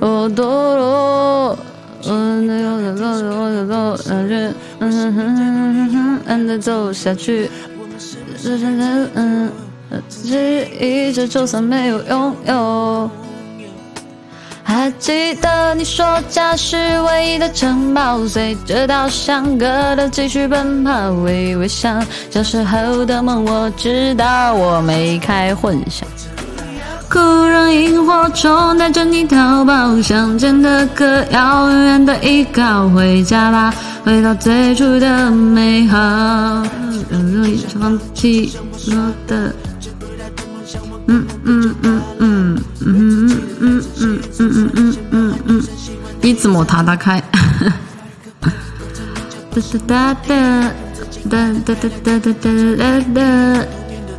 我堕落。嗯，那个走走走走走下去，嗯哼哼哼哼哼，再走下去，嗯嗯嗯嗯，这一切就算没有拥有。还记得你说家是唯一的城堡，随着稻香歌的继续奔跑，微微笑。小时候的梦，我知道我没开混响。酷让萤火虫带着你逃跑，乡间的歌谣永远的依靠。回家吧，回到最初的美好。容易放弃我的。嗯嗯嗯嗯嗯嗯嗯嗯嗯嗯嗯嗯，一字母塔打开。哒哒哒哒哒哒哒哒哒哒哒。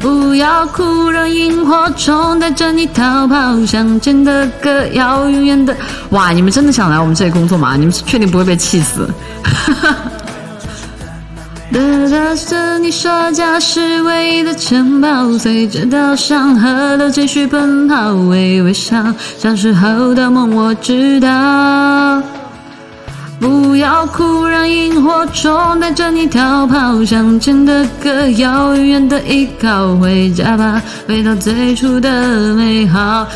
不要哭，让萤火虫带着你逃跑。乡间的歌要永远的。哇，你们真的想来我们这里工作吗？你们确定不会被气死？哒哒哒，你说家是唯一的城堡，随着稻香河流继续奔跑，微微笑。小时候的梦我知道。不要哭，让萤火虫带着你逃跑。乡间的歌要永远的依靠。回家吧，回到最初的美好。